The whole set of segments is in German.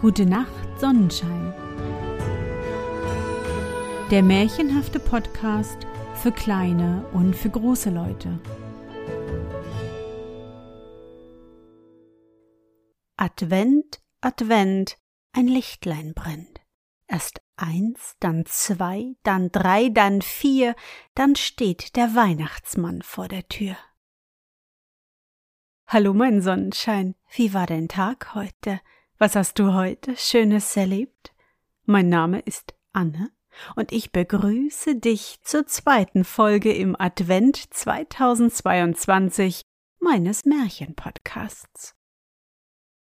Gute Nacht, Sonnenschein. Der märchenhafte Podcast für kleine und für große Leute. Advent, Advent, ein Lichtlein brennt. Erst eins, dann zwei, dann drei, dann vier, dann steht der Weihnachtsmann vor der Tür. Hallo, mein Sonnenschein, wie war dein Tag heute? Was hast du heute Schönes erlebt? Mein Name ist Anne und ich begrüße dich zur zweiten Folge im Advent 2022 meines Märchenpodcasts.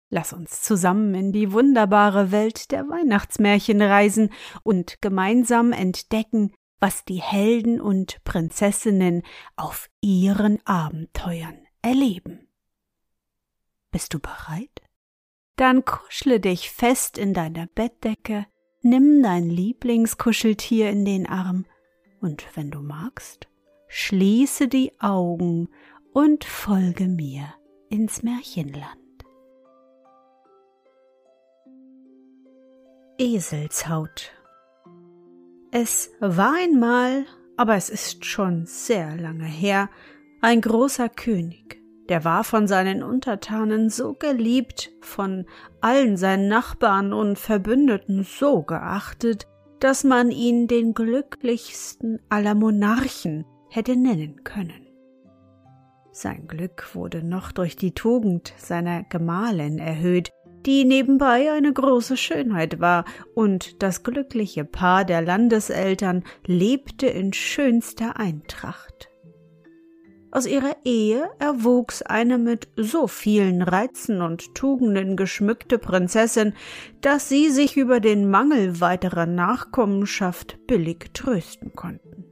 Lass uns zusammen in die wunderbare Welt der Weihnachtsmärchen reisen und gemeinsam entdecken, was die Helden und Prinzessinnen auf ihren Abenteuern erleben. Bist du bereit? Dann kuschle dich fest in deiner Bettdecke, nimm dein Lieblingskuscheltier in den Arm und wenn du magst, schließe die Augen und folge mir ins Märchenland. Eselshaut Es war einmal, aber es ist schon sehr lange her, ein großer König der war von seinen Untertanen so geliebt, von allen seinen Nachbarn und Verbündeten so geachtet, dass man ihn den glücklichsten aller Monarchen hätte nennen können. Sein Glück wurde noch durch die Tugend seiner Gemahlin erhöht, die nebenbei eine große Schönheit war, und das glückliche Paar der Landeseltern lebte in schönster Eintracht. Aus ihrer Ehe erwuchs eine mit so vielen Reizen und Tugenden geschmückte Prinzessin, dass sie sich über den Mangel weiterer Nachkommenschaft billig trösten konnten.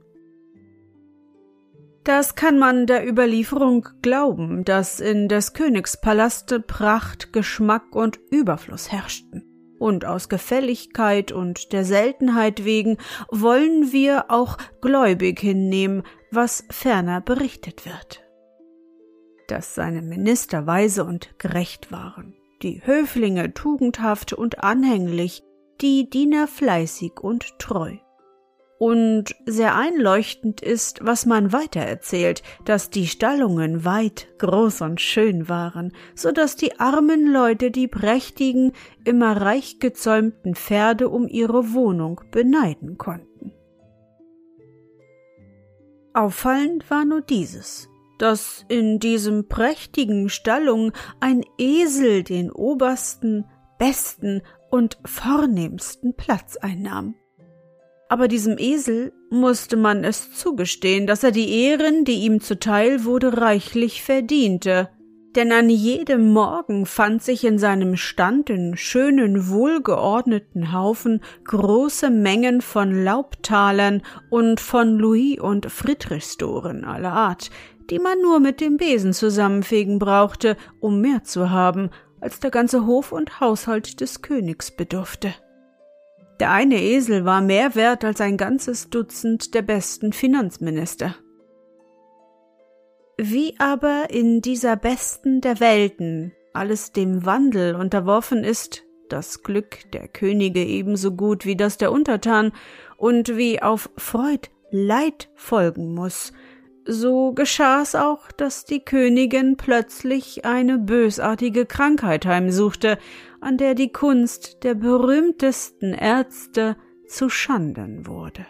Das kann man der Überlieferung glauben, dass in des Königs Palaste Pracht, Geschmack und Überfluss herrschten. Und aus Gefälligkeit und der Seltenheit wegen wollen wir auch gläubig hinnehmen, was ferner berichtet wird. Dass seine Minister weise und gerecht waren, die Höflinge tugendhaft und anhänglich, die Diener fleißig und treu. Und sehr einleuchtend ist, was man weiter erzählt, dass die Stallungen weit, groß und schön waren, so dass die armen Leute die prächtigen, immer reich gezäumten Pferde um ihre Wohnung beneiden konnten. Auffallend war nur dieses, dass in diesem prächtigen Stallung ein Esel den obersten, besten und vornehmsten Platz einnahm. Aber diesem Esel musste man es zugestehen, dass er die Ehren, die ihm zuteil wurde, reichlich verdiente, denn an jedem Morgen fand sich in seinem Stand in schönen, wohlgeordneten Haufen große Mengen von Laubtalern und von Louis- und Friedrichstoren aller Art, die man nur mit dem Besen zusammenfegen brauchte, um mehr zu haben, als der ganze Hof und Haushalt des Königs bedurfte. Der eine Esel war mehr wert als ein ganzes Dutzend der besten Finanzminister. Wie aber in dieser besten der Welten alles dem Wandel unterworfen ist, das Glück der Könige ebenso gut wie das der Untertan, und wie auf Freud Leid folgen muss, so geschah's auch, dass die Königin plötzlich eine bösartige Krankheit heimsuchte, an der die Kunst der berühmtesten Ärzte zu Schanden wurde.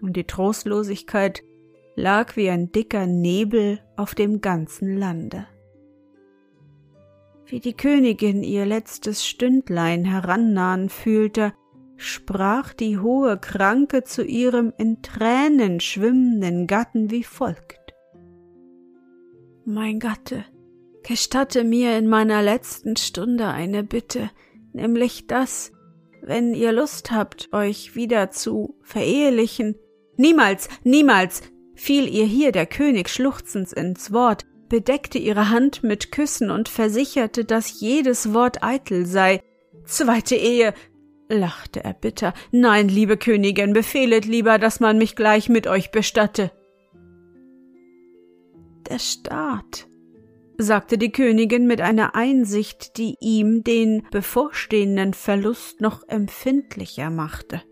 Und die Trostlosigkeit lag wie ein dicker Nebel auf dem ganzen Lande. Wie die Königin ihr letztes Stündlein herannahen fühlte, sprach die hohe Kranke zu ihrem in Tränen schwimmenden Gatten wie folgt. Mein Gatte, gestatte mir in meiner letzten Stunde eine Bitte, nämlich das, wenn ihr Lust habt, euch wieder zu verehelichen. Niemals, niemals, fiel ihr hier der König schluchzend ins Wort, bedeckte ihre Hand mit Küssen und versicherte, dass jedes Wort eitel sei. Zweite Ehe, lachte er bitter. Nein, liebe Königin, befehlet lieber, dass man mich gleich mit euch bestatte. Der Staat, sagte die Königin mit einer Einsicht, die ihm den bevorstehenden Verlust noch empfindlicher machte.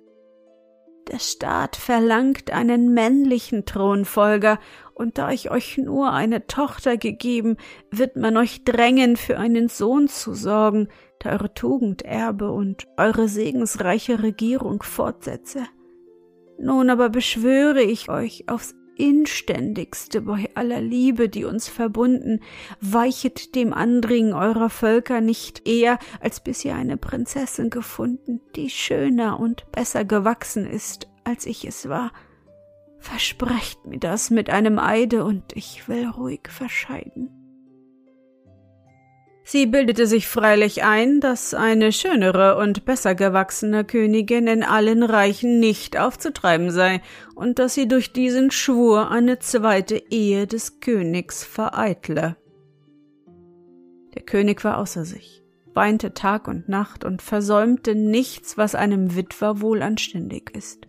Der Staat verlangt einen männlichen Thronfolger, und da ich euch nur eine Tochter gegeben, wird man euch drängen, für einen Sohn zu sorgen, der eure Tugend erbe und eure segensreiche Regierung fortsetze. Nun aber beschwöre ich euch aufs inständigste bei aller Liebe, die uns verbunden, weichet dem Andringen eurer Völker nicht eher, als bis ihr eine Prinzessin gefunden, die schöner und besser gewachsen ist, als ich es war. Versprecht mir das mit einem Eide, und ich will ruhig verscheiden. Sie bildete sich freilich ein, dass eine schönere und besser gewachsene Königin in allen Reichen nicht aufzutreiben sei und dass sie durch diesen Schwur eine zweite Ehe des Königs vereitle. Der König war außer sich, weinte Tag und Nacht und versäumte nichts, was einem Witwer wohl anständig ist.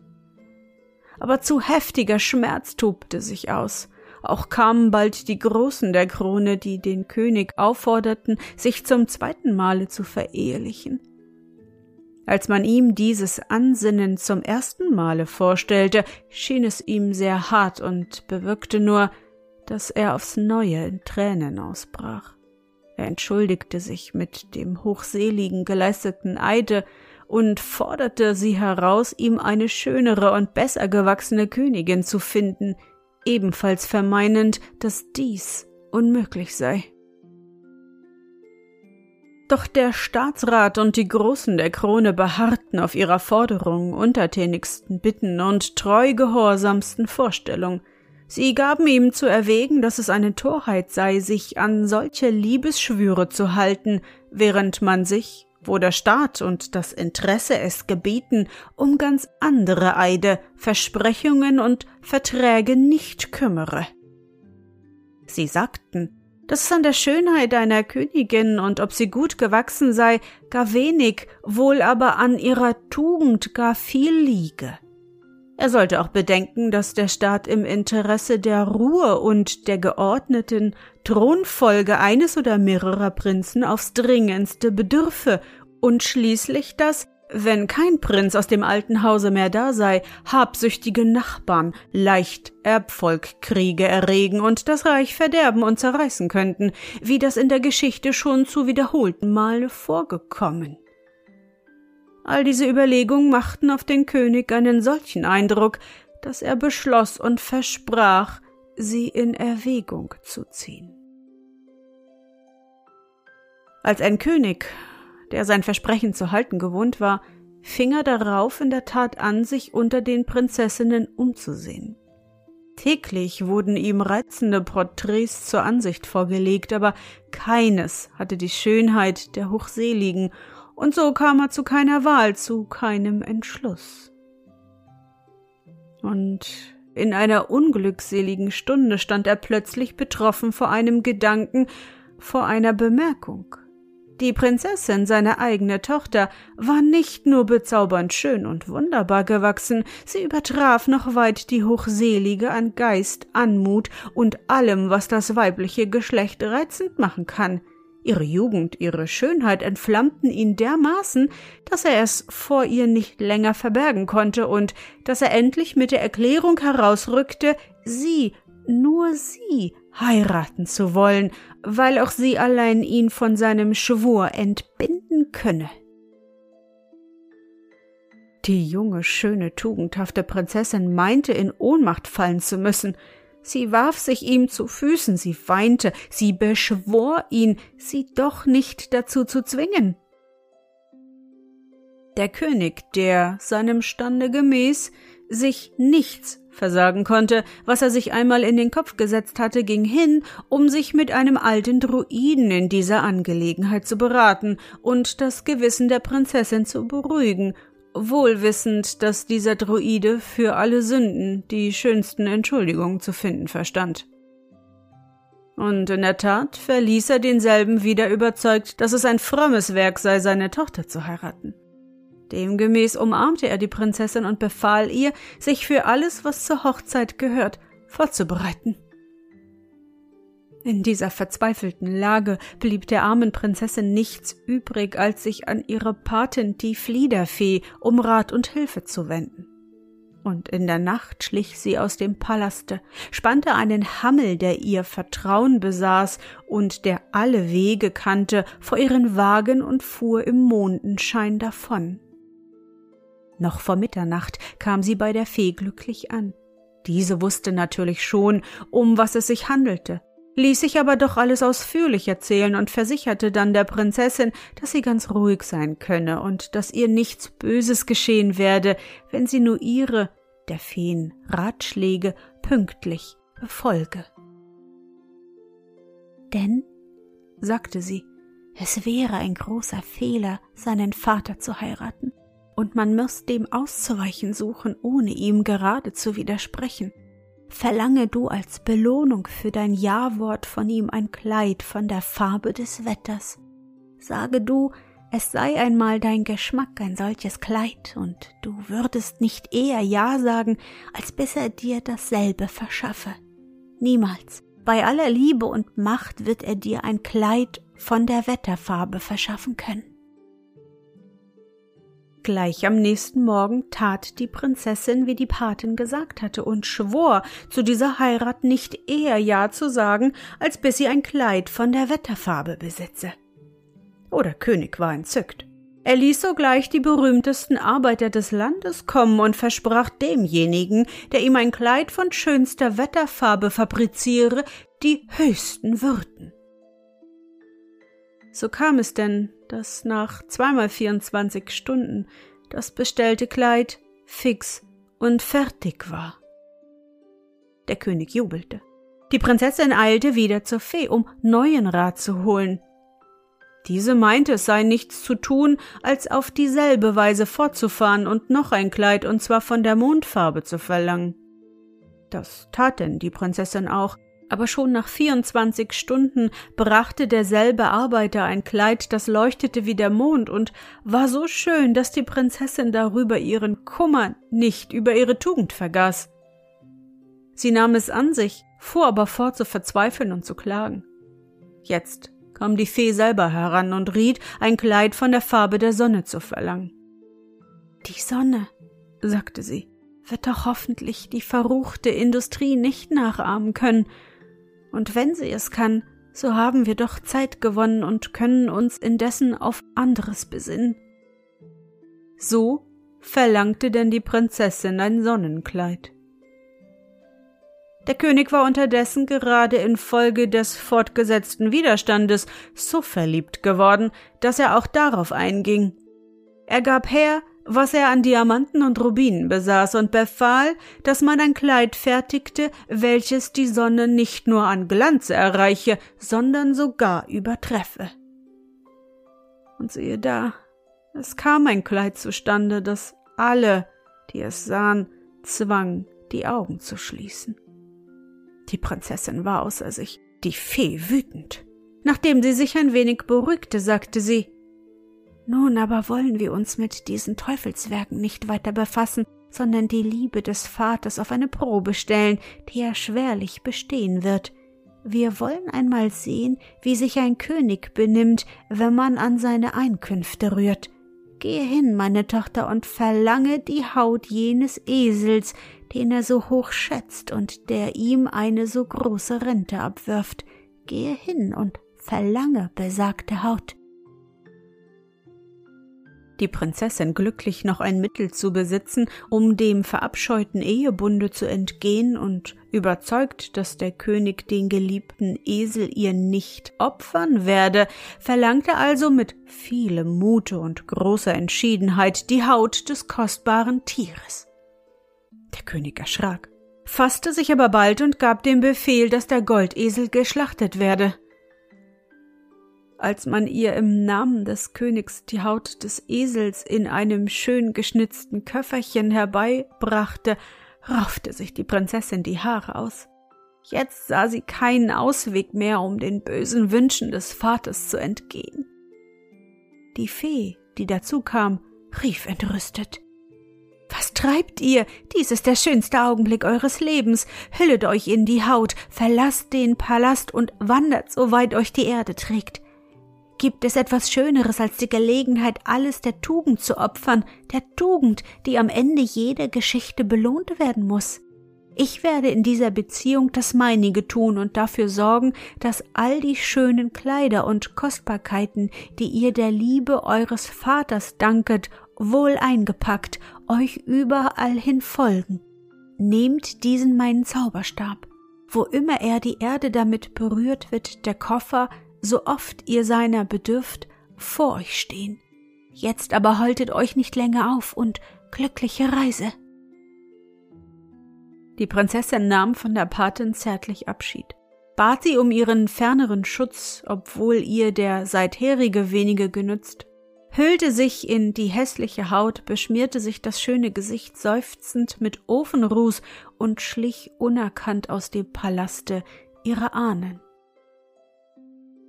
Aber zu heftiger Schmerz tobte sich aus, auch kamen bald die Großen der Krone, die den König aufforderten, sich zum zweiten Male zu verehelichen. Als man ihm dieses Ansinnen zum ersten Male vorstellte, schien es ihm sehr hart und bewirkte nur, dass er aufs neue in Tränen ausbrach. Er entschuldigte sich mit dem hochseligen geleisteten Eide und forderte sie heraus, ihm eine schönere und besser gewachsene Königin zu finden, ebenfalls vermeinend, dass dies unmöglich sei. Doch der Staatsrat und die Großen der Krone beharrten auf ihrer Forderung, untertänigsten Bitten und treu gehorsamsten Vorstellung. Sie gaben ihm zu erwägen, dass es eine Torheit sei, sich an solche Liebesschwüre zu halten, während man sich, wo der Staat und das Interesse es gebieten, um ganz andere Eide, Versprechungen und Verträge nicht kümmere. Sie sagten, dass es an der Schönheit einer Königin und ob sie gut gewachsen sei, gar wenig, wohl aber an ihrer Tugend gar viel liege. Er sollte auch bedenken, dass der Staat im Interesse der Ruhe und der geordneten Thronfolge eines oder mehrerer Prinzen aufs dringendste bedürfe und schließlich dass, wenn kein Prinz aus dem alten Hause mehr da sei, habsüchtige Nachbarn leicht Erbfolgkriege erregen und das Reich verderben und zerreißen könnten, wie das in der Geschichte schon zu wiederholten Male vorgekommen. All diese Überlegungen machten auf den König einen solchen Eindruck, dass er beschloss und versprach, sie in Erwägung zu ziehen. Als ein König, der sein Versprechen zu halten gewohnt war, fing er darauf in der Tat an, sich unter den Prinzessinnen umzusehen. Täglich wurden ihm reizende Porträts zur Ansicht vorgelegt, aber keines hatte die Schönheit der Hochseligen und so kam er zu keiner Wahl, zu keinem Entschluss. Und in einer unglückseligen Stunde stand er plötzlich betroffen vor einem Gedanken, vor einer Bemerkung. Die Prinzessin, seine eigene Tochter, war nicht nur bezaubernd schön und wunderbar gewachsen, sie übertraf noch weit die Hochselige an Geist, Anmut und allem, was das weibliche Geschlecht reizend machen kann. Ihre Jugend, ihre Schönheit entflammten ihn dermaßen, dass er es vor ihr nicht länger verbergen konnte und dass er endlich mit der Erklärung herausrückte, sie, nur sie, heiraten zu wollen, weil auch sie allein ihn von seinem Schwur entbinden könne. Die junge, schöne, tugendhafte Prinzessin meinte in Ohnmacht fallen zu müssen, Sie warf sich ihm zu Füßen, sie weinte, sie beschwor ihn, sie doch nicht dazu zu zwingen. Der König, der seinem Stande gemäß sich nichts versagen konnte, was er sich einmal in den Kopf gesetzt hatte, ging hin, um sich mit einem alten Druiden in dieser Angelegenheit zu beraten und das Gewissen der Prinzessin zu beruhigen wohl wissend, dass dieser Druide für alle Sünden die schönsten Entschuldigungen zu finden verstand. Und in der Tat verließ er denselben wieder überzeugt, dass es ein frommes Werk sei, seine Tochter zu heiraten. Demgemäß umarmte er die Prinzessin und befahl ihr, sich für alles, was zur Hochzeit gehört, vorzubereiten. In dieser verzweifelten Lage blieb der armen Prinzessin nichts übrig, als sich an ihre Patin, die Fliederfee, um Rat und Hilfe zu wenden. Und in der Nacht schlich sie aus dem Palaste, spannte einen Hammel, der ihr Vertrauen besaß und der alle Wege kannte, vor ihren Wagen und fuhr im Mondenschein davon. Noch vor Mitternacht kam sie bei der Fee glücklich an. Diese wusste natürlich schon, um was es sich handelte, ließ sich aber doch alles ausführlich erzählen und versicherte dann der Prinzessin, dass sie ganz ruhig sein könne und dass ihr nichts Böses geschehen werde, wenn sie nur ihre, der Feen, Ratschläge pünktlich befolge. Denn, sagte sie, es wäre ein großer Fehler, seinen Vater zu heiraten, und man müß dem auszuweichen suchen, ohne ihm gerade zu widersprechen. Verlange du als Belohnung für dein Ja-Wort von ihm ein Kleid von der Farbe des Wetters. Sage du, es sei einmal dein Geschmack ein solches Kleid, und du würdest nicht eher Ja sagen, als bis er dir dasselbe verschaffe. Niemals. Bei aller Liebe und Macht wird er dir ein Kleid von der Wetterfarbe verschaffen können. Gleich am nächsten Morgen tat die Prinzessin, wie die Patin gesagt hatte, und schwor, zu dieser Heirat nicht eher Ja zu sagen, als bis sie ein Kleid von der Wetterfarbe besitze. Oh, König war entzückt. Er ließ sogleich die berühmtesten Arbeiter des Landes kommen und versprach demjenigen, der ihm ein Kleid von schönster Wetterfarbe fabriziere, die höchsten Würden. So kam es denn, dass nach zweimal 24 Stunden das bestellte Kleid fix und fertig war. Der König jubelte. Die Prinzessin eilte wieder zur Fee, um neuen Rat zu holen. Diese meinte, es sei nichts zu tun, als auf dieselbe Weise fortzufahren und noch ein Kleid, und zwar von der Mondfarbe zu verlangen. Das tat denn die Prinzessin auch, aber schon nach 24 Stunden brachte derselbe Arbeiter ein Kleid, das leuchtete wie der Mond und war so schön, dass die Prinzessin darüber ihren Kummer nicht über ihre Tugend vergaß. Sie nahm es an sich, fuhr aber fort zu verzweifeln und zu klagen. Jetzt kam die Fee selber heran und riet, ein Kleid von der Farbe der Sonne zu verlangen. Die Sonne, sagte sie, wird doch hoffentlich die verruchte Industrie nicht nachahmen können, und wenn sie es kann, so haben wir doch Zeit gewonnen und können uns indessen auf anderes besinnen. So verlangte denn die Prinzessin ein Sonnenkleid. Der König war unterdessen gerade infolge des fortgesetzten Widerstandes so verliebt geworden, dass er auch darauf einging. Er gab her, was er an Diamanten und Rubinen besaß und befahl, dass man ein Kleid fertigte, welches die Sonne nicht nur an Glanz erreiche, sondern sogar übertreffe. Und siehe da, es kam ein Kleid zustande, das alle, die es sahen, zwang, die Augen zu schließen. Die Prinzessin war außer sich, die Fee wütend. Nachdem sie sich ein wenig beruhigte, sagte sie nun aber wollen wir uns mit diesen Teufelswerken nicht weiter befassen, sondern die Liebe des Vaters auf eine Probe stellen, die er schwerlich bestehen wird. Wir wollen einmal sehen, wie sich ein König benimmt, wenn man an seine Einkünfte rührt. Gehe hin, meine Tochter, und verlange die Haut jenes Esels, den er so hoch schätzt und der ihm eine so große Rente abwirft. Gehe hin und verlange besagte Haut die Prinzessin glücklich noch ein Mittel zu besitzen, um dem verabscheuten Ehebunde zu entgehen und überzeugt, dass der König den geliebten Esel ihr nicht opfern werde, verlangte also mit vielem Mute und großer Entschiedenheit die Haut des kostbaren Tieres. Der König erschrak, fasste sich aber bald und gab den Befehl, dass der Goldesel geschlachtet werde als man ihr im Namen des Königs die Haut des Esels in einem schön geschnitzten Köfferchen herbeibrachte, raufte sich die Prinzessin die Haare aus. Jetzt sah sie keinen Ausweg mehr, um den bösen Wünschen des Vaters zu entgehen. Die Fee, die dazu kam, rief entrüstet Was treibt ihr? Dies ist der schönste Augenblick eures Lebens. Hüllet euch in die Haut, verlasst den Palast und wandert, so weit euch die Erde trägt. Gibt es etwas Schöneres als die Gelegenheit, alles der Tugend zu opfern, der Tugend, die am Ende jeder Geschichte belohnt werden muss? Ich werde in dieser Beziehung das meinige tun und dafür sorgen, dass all die schönen Kleider und Kostbarkeiten, die ihr der Liebe eures Vaters danket, wohl eingepackt, euch überall hin folgen. Nehmt diesen meinen Zauberstab. Wo immer er die Erde damit berührt, wird der Koffer, so oft ihr seiner bedürft, vor euch stehen. Jetzt aber haltet euch nicht länger auf und glückliche Reise. Die Prinzessin nahm von der Patin zärtlich Abschied, bat sie um ihren ferneren Schutz, obwohl ihr der seitherige wenige genützt, hüllte sich in die hässliche Haut, beschmierte sich das schöne Gesicht seufzend mit Ofenruß und schlich unerkannt aus dem Palaste ihrer Ahnen.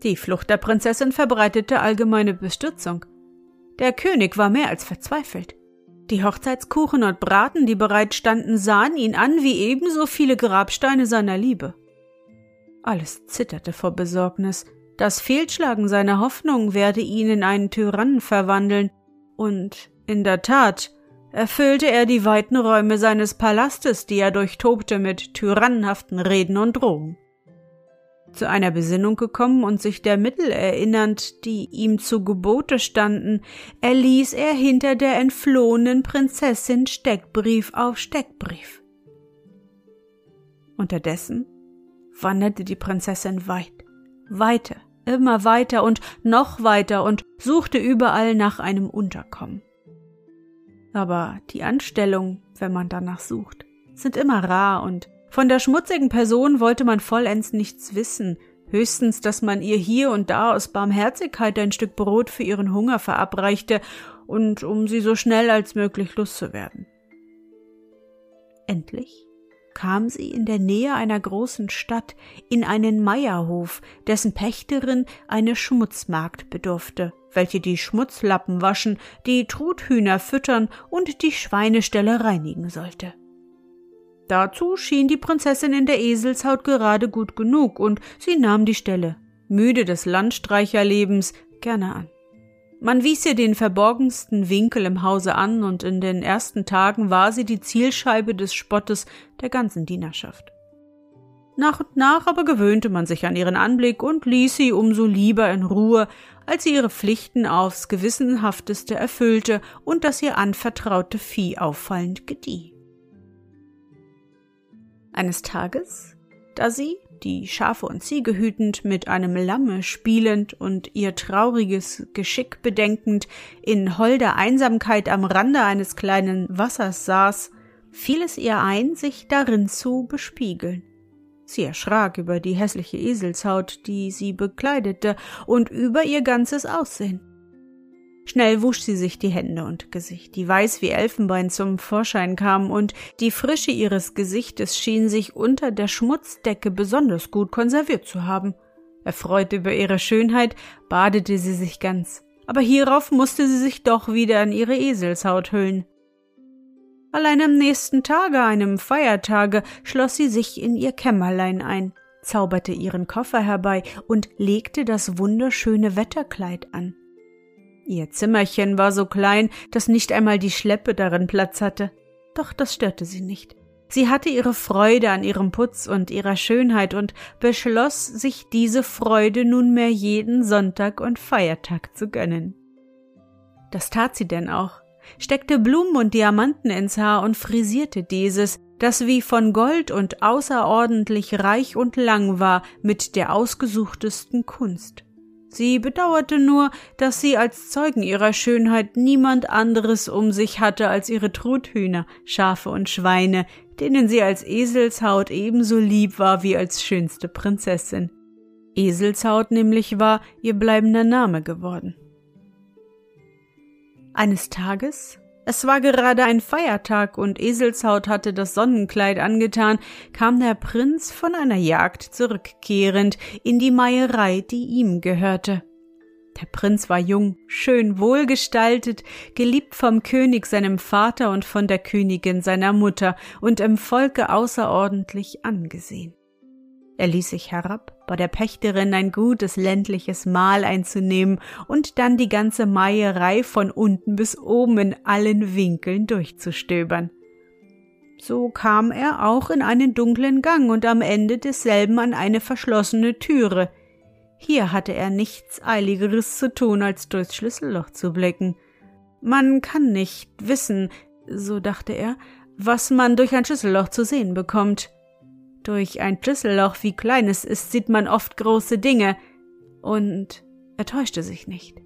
Die Flucht der Prinzessin verbreitete allgemeine Bestürzung. Der König war mehr als verzweifelt. Die Hochzeitskuchen und Braten, die bereit standen, sahen ihn an wie ebenso viele Grabsteine seiner Liebe. Alles zitterte vor Besorgnis. Das Fehlschlagen seiner Hoffnung werde ihn in einen Tyrannen verwandeln, und in der Tat erfüllte er die weiten Räume seines Palastes, die er durchtobte mit tyrannenhaften Reden und Drohungen zu einer Besinnung gekommen und sich der Mittel erinnernd, die ihm zu Gebote standen, erließ er hinter der entflohenen Prinzessin Steckbrief auf Steckbrief. Unterdessen wanderte die Prinzessin weit, weiter, immer weiter und noch weiter und suchte überall nach einem Unterkommen. Aber die Anstellung, wenn man danach sucht, sind immer rar und von der schmutzigen Person wollte man vollends nichts wissen, höchstens, dass man ihr hier und da aus Barmherzigkeit ein Stück Brot für ihren Hunger verabreichte und um sie so schnell als möglich loszuwerden. Endlich kam sie in der Nähe einer großen Stadt in einen Meierhof, dessen Pächterin eine Schmutzmagd bedurfte, welche die Schmutzlappen waschen, die Truthühner füttern und die Schweineställe reinigen sollte. Dazu schien die Prinzessin in der Eselshaut gerade gut genug, und sie nahm die Stelle, müde des Landstreicherlebens, gerne an. Man wies ihr den verborgensten Winkel im Hause an, und in den ersten Tagen war sie die Zielscheibe des Spottes der ganzen Dienerschaft. Nach und nach aber gewöhnte man sich an ihren Anblick und ließ sie umso lieber in Ruhe, als sie ihre Pflichten aufs gewissenhafteste erfüllte und das ihr anvertraute Vieh auffallend gedieh. Eines Tages, da sie, die Schafe und Ziege hütend, mit einem Lamme spielend und ihr trauriges Geschick bedenkend, in holder Einsamkeit am Rande eines kleinen Wassers saß, fiel es ihr ein, sich darin zu bespiegeln. Sie erschrak über die hässliche Eselshaut, die sie bekleidete, und über ihr ganzes Aussehen. Schnell wusch sie sich die Hände und Gesicht, die weiß wie Elfenbein zum Vorschein kam, und die Frische ihres Gesichtes schien sich unter der Schmutzdecke besonders gut konserviert zu haben. Erfreut über ihre Schönheit, badete sie sich ganz, aber hierauf musste sie sich doch wieder an ihre Eselshaut hüllen. Allein am nächsten Tage, einem Feiertage, schloss sie sich in ihr Kämmerlein ein, zauberte ihren Koffer herbei und legte das wunderschöne Wetterkleid an. Ihr Zimmerchen war so klein, dass nicht einmal die Schleppe darin Platz hatte. Doch das störte sie nicht. Sie hatte ihre Freude an ihrem Putz und ihrer Schönheit und beschloss, sich diese Freude nunmehr jeden Sonntag und Feiertag zu gönnen. Das tat sie denn auch, steckte Blumen und Diamanten ins Haar und frisierte dieses, das wie von Gold und außerordentlich reich und lang war, mit der ausgesuchtesten Kunst. Sie bedauerte nur, dass sie als Zeugen ihrer Schönheit niemand anderes um sich hatte als ihre Truthühner, Schafe und Schweine, denen sie als Eselshaut ebenso lieb war wie als schönste Prinzessin. Eselshaut nämlich war ihr bleibender Name geworden. Eines Tages es war gerade ein Feiertag und Eselshaut hatte das Sonnenkleid angetan, kam der Prinz von einer Jagd zurückkehrend in die Meierei, die ihm gehörte. Der Prinz war jung, schön wohlgestaltet, geliebt vom König seinem Vater und von der Königin seiner Mutter und im Volke außerordentlich angesehen. Er ließ sich herab, bei der Pächterin ein gutes ländliches Mahl einzunehmen und dann die ganze Meierei von unten bis oben in allen Winkeln durchzustöbern. So kam er auch in einen dunklen Gang und am Ende desselben an eine verschlossene Türe. Hier hatte er nichts Eiligeres zu tun, als durchs Schlüsselloch zu blicken. Man kann nicht wissen, so dachte er, was man durch ein Schlüsselloch zu sehen bekommt. Durch ein Schlüsselloch, wie klein es ist, sieht man oft große Dinge, und er täuschte sich nicht.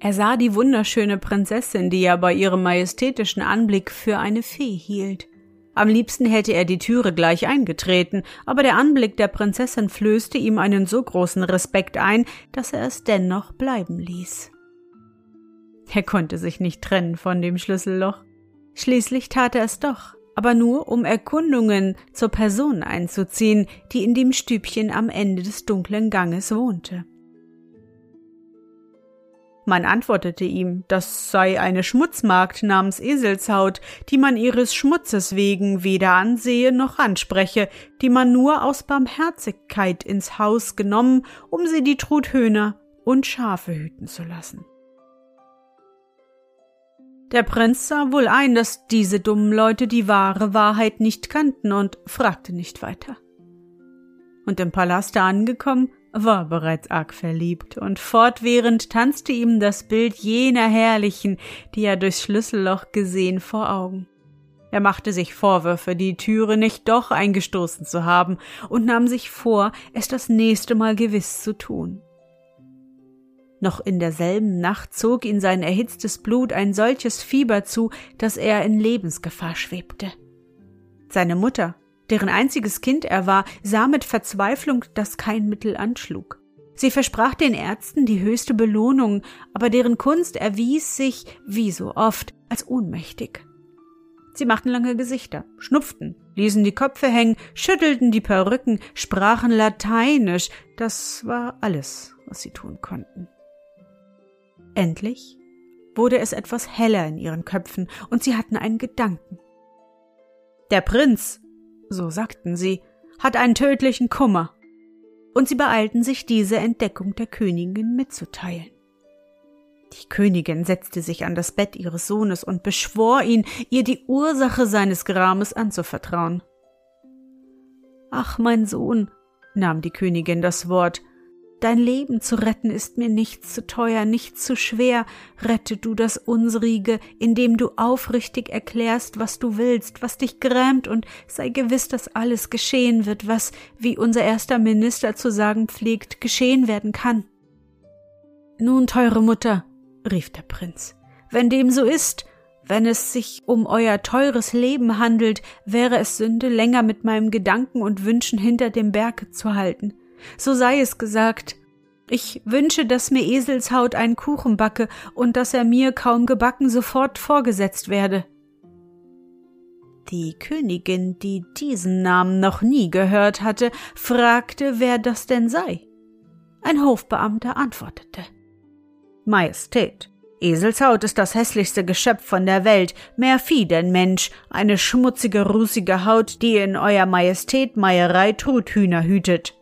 Er sah die wunderschöne Prinzessin, die er bei ihrem majestätischen Anblick für eine Fee hielt. Am liebsten hätte er die Türe gleich eingetreten, aber der Anblick der Prinzessin flößte ihm einen so großen Respekt ein, dass er es dennoch bleiben ließ. Er konnte sich nicht trennen von dem Schlüsselloch. Schließlich tat er es doch aber nur um Erkundungen zur Person einzuziehen, die in dem Stübchen am Ende des dunklen Ganges wohnte. Man antwortete ihm, das sei eine Schmutzmagd namens Eselshaut, die man ihres Schmutzes wegen weder ansehe noch anspreche, die man nur aus Barmherzigkeit ins Haus genommen, um sie die Truthöhner und Schafe hüten zu lassen. Der Prinz sah wohl ein, dass diese dummen Leute die wahre Wahrheit nicht kannten und fragte nicht weiter. Und im Palaste angekommen, war bereits arg verliebt, und fortwährend tanzte ihm das Bild jener Herrlichen, die er durchs Schlüsselloch gesehen, vor Augen. Er machte sich Vorwürfe, die Türe nicht doch eingestoßen zu haben, und nahm sich vor, es das nächste Mal gewiss zu tun. Noch in derselben Nacht zog ihn sein erhitztes Blut ein solches Fieber zu, dass er in Lebensgefahr schwebte. Seine Mutter, deren einziges Kind er war, sah mit Verzweiflung, dass kein Mittel anschlug. Sie versprach den Ärzten die höchste Belohnung, aber deren Kunst erwies sich, wie so oft, als ohnmächtig. Sie machten lange Gesichter, schnupften, ließen die Köpfe hängen, schüttelten die Perücken, sprachen Lateinisch, das war alles, was sie tun konnten. Endlich wurde es etwas heller in ihren Köpfen, und sie hatten einen Gedanken. Der Prinz, so sagten sie, hat einen tödlichen Kummer, und sie beeilten sich, diese Entdeckung der Königin mitzuteilen. Die Königin setzte sich an das Bett ihres Sohnes und beschwor ihn, ihr die Ursache seines Grames anzuvertrauen. Ach, mein Sohn, nahm die Königin das Wort, Dein Leben zu retten ist mir nichts zu teuer, nichts zu schwer. Rette du das Unsrige, indem du aufrichtig erklärst, was du willst, was dich grämt, und sei gewiss, dass alles geschehen wird, was, wie unser erster Minister zu sagen pflegt, geschehen werden kann. Nun, teure Mutter, rief der Prinz, wenn dem so ist, wenn es sich um euer teures Leben handelt, wäre es Sünde, länger mit meinem Gedanken und Wünschen hinter dem Berge zu halten. So sei es gesagt. Ich wünsche, dass mir Eselshaut einen Kuchen backe und dass er mir kaum gebacken sofort vorgesetzt werde. Die Königin, die diesen Namen noch nie gehört hatte, fragte, wer das denn sei. Ein Hofbeamter antwortete. Majestät, Eselshaut ist das hässlichste Geschöpf von der Welt, mehr Vieh denn Mensch, eine schmutzige, rußige Haut, die in Euer Majestät Meierei Truthühner hütet.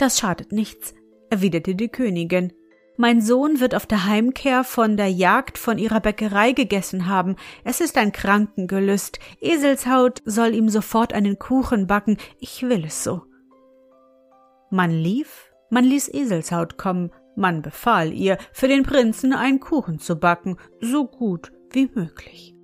Das schadet nichts, erwiderte die Königin. Mein Sohn wird auf der Heimkehr von der Jagd von ihrer Bäckerei gegessen haben. Es ist ein Krankengelüst. Eselshaut soll ihm sofort einen Kuchen backen. Ich will es so. Man lief, man ließ Eselshaut kommen, man befahl ihr, für den Prinzen einen Kuchen zu backen, so gut wie möglich.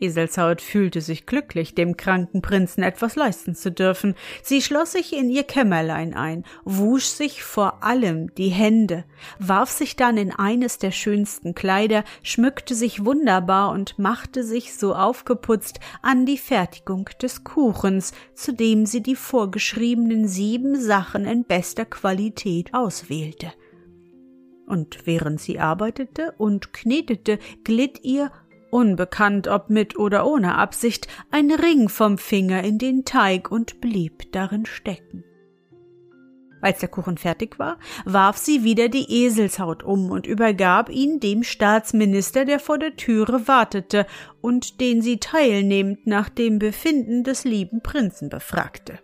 Eselshaut fühlte sich glücklich, dem kranken Prinzen etwas leisten zu dürfen. Sie schloss sich in ihr Kämmerlein ein, wusch sich vor allem die Hände, warf sich dann in eines der schönsten Kleider, schmückte sich wunderbar und machte sich so aufgeputzt an die Fertigung des Kuchens, zu dem sie die vorgeschriebenen sieben Sachen in bester Qualität auswählte. Und während sie arbeitete und knetete, glitt ihr unbekannt ob mit oder ohne Absicht, ein Ring vom Finger in den Teig und blieb darin stecken. Als der Kuchen fertig war, warf sie wieder die Eselshaut um und übergab ihn dem Staatsminister, der vor der Türe wartete und den sie teilnehmend nach dem Befinden des lieben Prinzen befragte.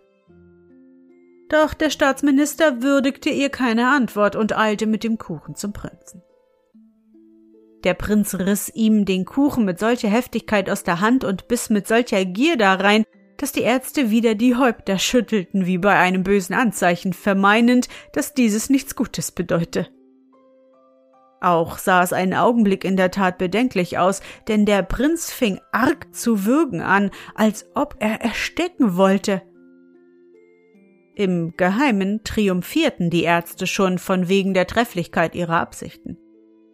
Doch der Staatsminister würdigte ihr keine Antwort und eilte mit dem Kuchen zum Prinzen. Der Prinz riss ihm den Kuchen mit solcher Heftigkeit aus der Hand und biss mit solcher Gier darein, dass die Ärzte wieder die Häupter schüttelten wie bei einem bösen Anzeichen, vermeinend, dass dieses nichts Gutes bedeute. Auch sah es einen Augenblick in der Tat bedenklich aus, denn der Prinz fing arg zu würgen an, als ob er erstecken wollte. Im Geheimen triumphierten die Ärzte schon von wegen der Trefflichkeit ihrer Absichten.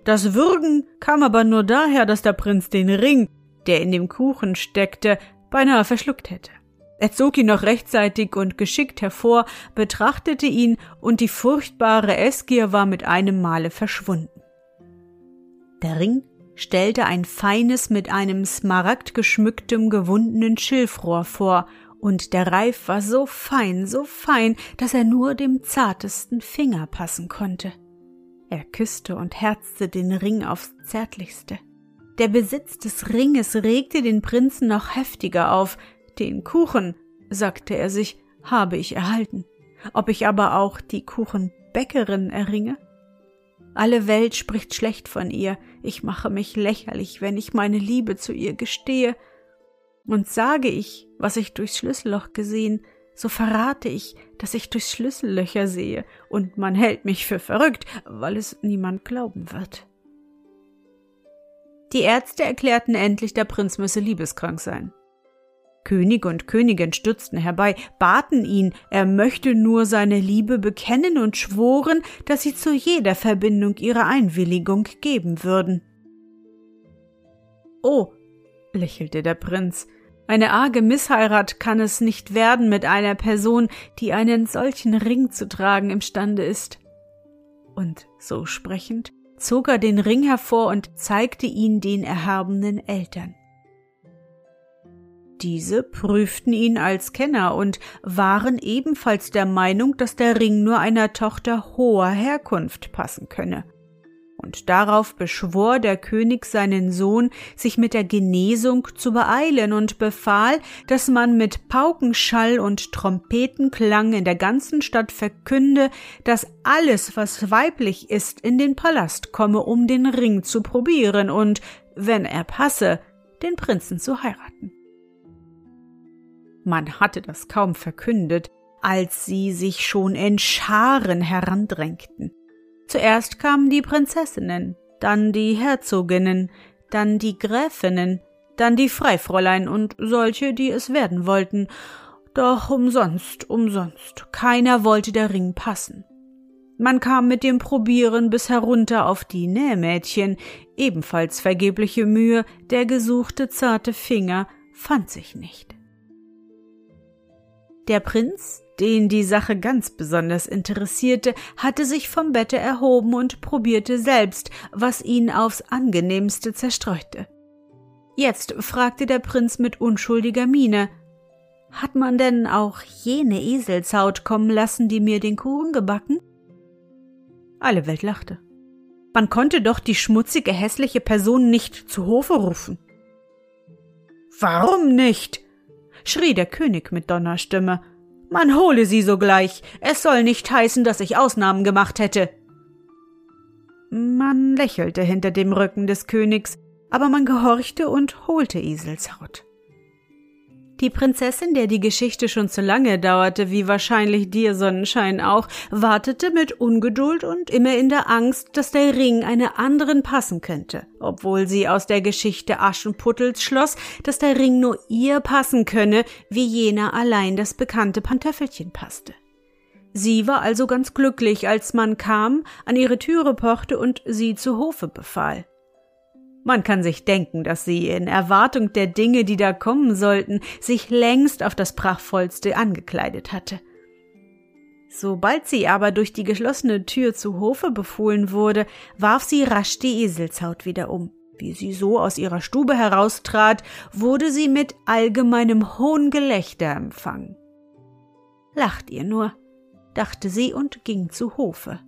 Das Würgen kam aber nur daher, dass der Prinz den Ring, der in dem Kuchen steckte, beinahe verschluckt hätte. Er zog ihn noch rechtzeitig und geschickt hervor, betrachtete ihn, und die furchtbare Essgier war mit einem Male verschwunden. Der Ring stellte ein feines mit einem Smaragd geschmücktem gewundenen Schilfrohr vor, und der Reif war so fein, so fein, dass er nur dem zartesten Finger passen konnte. Er küsste und herzte den Ring aufs zärtlichste. Der Besitz des Ringes regte den Prinzen noch heftiger auf. Den Kuchen, sagte er sich, habe ich erhalten. Ob ich aber auch die Kuchenbäckerin erringe? Alle Welt spricht schlecht von ihr, ich mache mich lächerlich, wenn ich meine Liebe zu ihr gestehe. Und sage ich, was ich durchs Schlüsselloch gesehen, so verrate ich, dass ich durch Schlüssellöcher sehe, und man hält mich für verrückt, weil es niemand glauben wird. Die Ärzte erklärten endlich, der Prinz müsse liebeskrank sein. König und Königin stürzten herbei, baten ihn, er möchte nur seine Liebe bekennen und schworen, dass sie zu jeder Verbindung ihre Einwilligung geben würden. Oh, lächelte der Prinz, eine arge Missheirat kann es nicht werden mit einer Person, die einen solchen Ring zu tragen imstande ist. Und so sprechend zog er den Ring hervor und zeigte ihn den erhabenen Eltern. Diese prüften ihn als Kenner und waren ebenfalls der Meinung, dass der Ring nur einer Tochter hoher Herkunft passen könne und darauf beschwor der König seinen Sohn, sich mit der Genesung zu beeilen und befahl, dass man mit Paukenschall und Trompetenklang in der ganzen Stadt verkünde, dass alles, was weiblich ist, in den Palast komme, um den Ring zu probieren und, wenn er passe, den Prinzen zu heiraten. Man hatte das kaum verkündet, als sie sich schon in Scharen herandrängten. Zuerst kamen die Prinzessinnen, dann die Herzoginnen, dann die Gräfinnen, dann die Freifräulein und solche, die es werden wollten. Doch umsonst, umsonst, keiner wollte der Ring passen. Man kam mit dem Probieren bis herunter auf die Nähmädchen, ebenfalls vergebliche Mühe, der gesuchte zarte Finger fand sich nicht. Der Prinz den die Sache ganz besonders interessierte, hatte sich vom Bette erhoben und probierte selbst, was ihn aufs angenehmste zerstreute. Jetzt fragte der Prinz mit unschuldiger Miene Hat man denn auch jene Eselshaut kommen lassen, die mir den Kuchen gebacken? Alle Welt lachte. Man konnte doch die schmutzige, hässliche Person nicht zu Hofe rufen. Warum nicht? schrie der König mit Donnerstimme man hole sie sogleich. Es soll nicht heißen, dass ich Ausnahmen gemacht hätte. Man lächelte hinter dem Rücken des Königs, aber man gehorchte und holte Eselshaut. Die Prinzessin, der die Geschichte schon zu lange dauerte, wie wahrscheinlich dir Sonnenschein auch, wartete mit Ungeduld und immer in der Angst, dass der Ring einer anderen passen könnte, obwohl sie aus der Geschichte Aschenputtels schloss, dass der Ring nur ihr passen könne, wie jener allein das bekannte Pantöffelchen passte. Sie war also ganz glücklich, als man kam, an ihre Türe pochte und sie zu Hofe befahl. Man kann sich denken, dass sie in Erwartung der Dinge, die da kommen sollten, sich längst auf das prachtvollste angekleidet hatte. Sobald sie aber durch die geschlossene Tür zu Hofe befohlen wurde, warf sie rasch die Eselshaut wieder um. Wie sie so aus ihrer Stube heraustrat, wurde sie mit allgemeinem Hohngelächter empfangen. Lacht ihr nur. dachte sie und ging zu Hofe.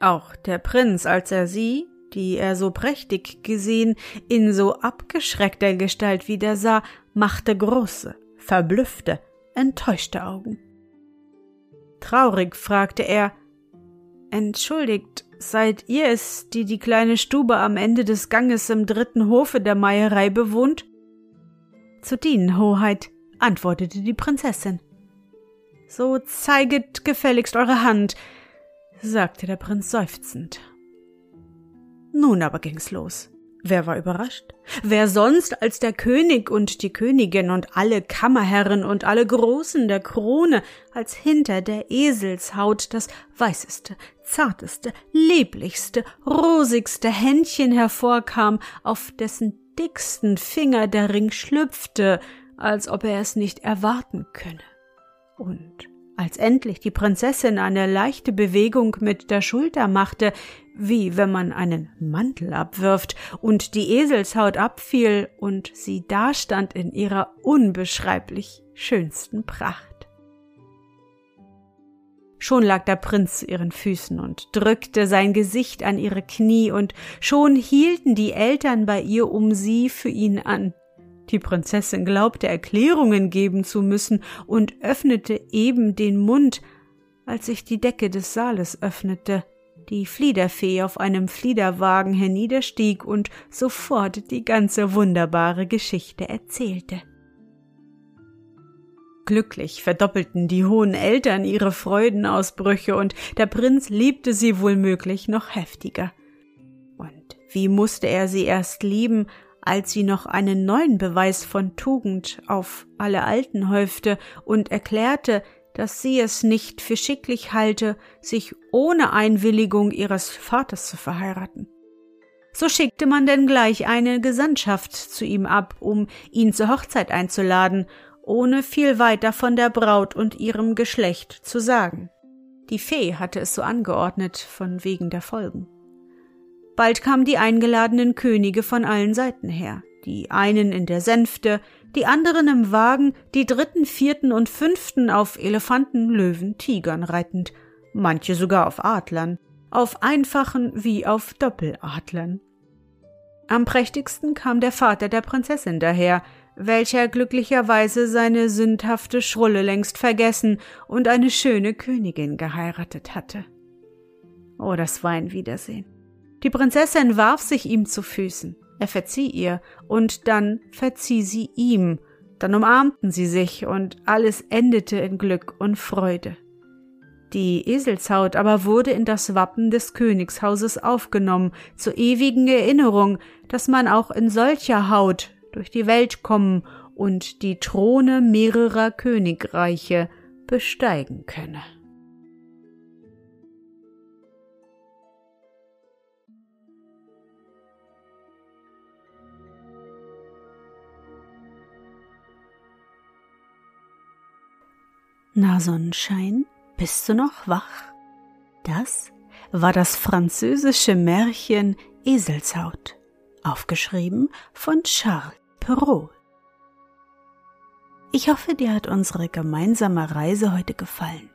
Auch der Prinz, als er sie, die er so prächtig gesehen, in so abgeschreckter Gestalt wieder sah, machte große, verblüffte, enttäuschte Augen. Traurig fragte er Entschuldigt, seid ihr es, die die kleine Stube am Ende des Ganges im dritten Hofe der Meierei bewohnt? Zu dienen, Hoheit, antwortete die Prinzessin. So zeiget gefälligst eure Hand, sagte der Prinz seufzend. Nun aber ging's los. Wer war überrascht? Wer sonst als der König und die Königin und alle Kammerherren und alle Großen der Krone, als hinter der Eselshaut das weißeste, zarteste, lieblichste, rosigste Händchen hervorkam, auf dessen dicksten Finger der Ring schlüpfte, als ob er es nicht erwarten könne. Und als endlich die Prinzessin eine leichte Bewegung mit der Schulter machte, wie wenn man einen Mantel abwirft und die Eselshaut abfiel und sie dastand in ihrer unbeschreiblich schönsten Pracht. Schon lag der Prinz zu ihren Füßen und drückte sein Gesicht an ihre Knie, und schon hielten die Eltern bei ihr um sie für ihn an. Die Prinzessin glaubte Erklärungen geben zu müssen und öffnete eben den Mund, als sich die Decke des Saales öffnete die Fliederfee auf einem Fliederwagen herniederstieg und sofort die ganze wunderbare Geschichte erzählte. Glücklich verdoppelten die hohen Eltern ihre Freudenausbrüche, und der Prinz liebte sie wohl möglich noch heftiger. Und wie musste er sie erst lieben, als sie noch einen neuen Beweis von Tugend auf alle Alten häufte und erklärte, dass sie es nicht für schicklich halte, sich ohne Einwilligung ihres Vaters zu verheiraten. So schickte man denn gleich eine Gesandtschaft zu ihm ab, um ihn zur Hochzeit einzuladen, ohne viel weiter von der Braut und ihrem Geschlecht zu sagen. Die Fee hatte es so angeordnet, von wegen der Folgen. Bald kamen die eingeladenen Könige von allen Seiten her, die einen in der Sänfte, die anderen im Wagen, die dritten, vierten und fünften auf Elefanten, Löwen, Tigern reitend, manche sogar auf Adlern, auf einfachen wie auf Doppeladlern. Am prächtigsten kam der Vater der Prinzessin daher, welcher glücklicherweise seine sündhafte Schrulle längst vergessen und eine schöne Königin geheiratet hatte. Oh, das war ein Wiedersehen. Die Prinzessin warf sich ihm zu Füßen. Er verzieh ihr, und dann verzieh sie ihm, dann umarmten sie sich, und alles endete in Glück und Freude. Die Eselshaut aber wurde in das Wappen des Königshauses aufgenommen, zur ewigen Erinnerung, dass man auch in solcher Haut durch die Welt kommen und die Throne mehrerer Königreiche besteigen könne. Na Sonnenschein, bist du noch wach? Das war das französische Märchen Eselshaut, aufgeschrieben von Charles Perrault. Ich hoffe, dir hat unsere gemeinsame Reise heute gefallen.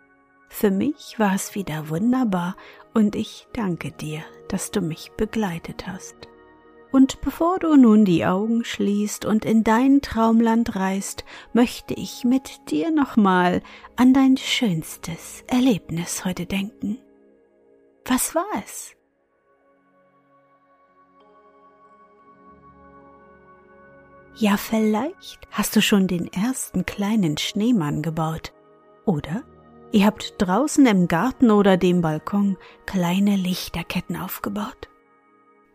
Für mich war es wieder wunderbar und ich danke dir, dass du mich begleitet hast. Und bevor du nun die Augen schließt und in dein Traumland reist, möchte ich mit dir nochmal an dein schönstes Erlebnis heute denken. Was war es? Ja, vielleicht hast du schon den ersten kleinen Schneemann gebaut. Oder ihr habt draußen im Garten oder dem Balkon kleine Lichterketten aufgebaut.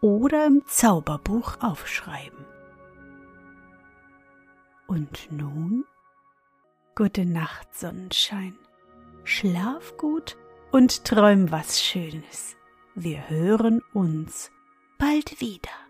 oder im Zauberbuch aufschreiben. Und nun? Gute Nacht, Sonnenschein. schlaf gut und träum was Schönes. Wir hören uns bald wieder.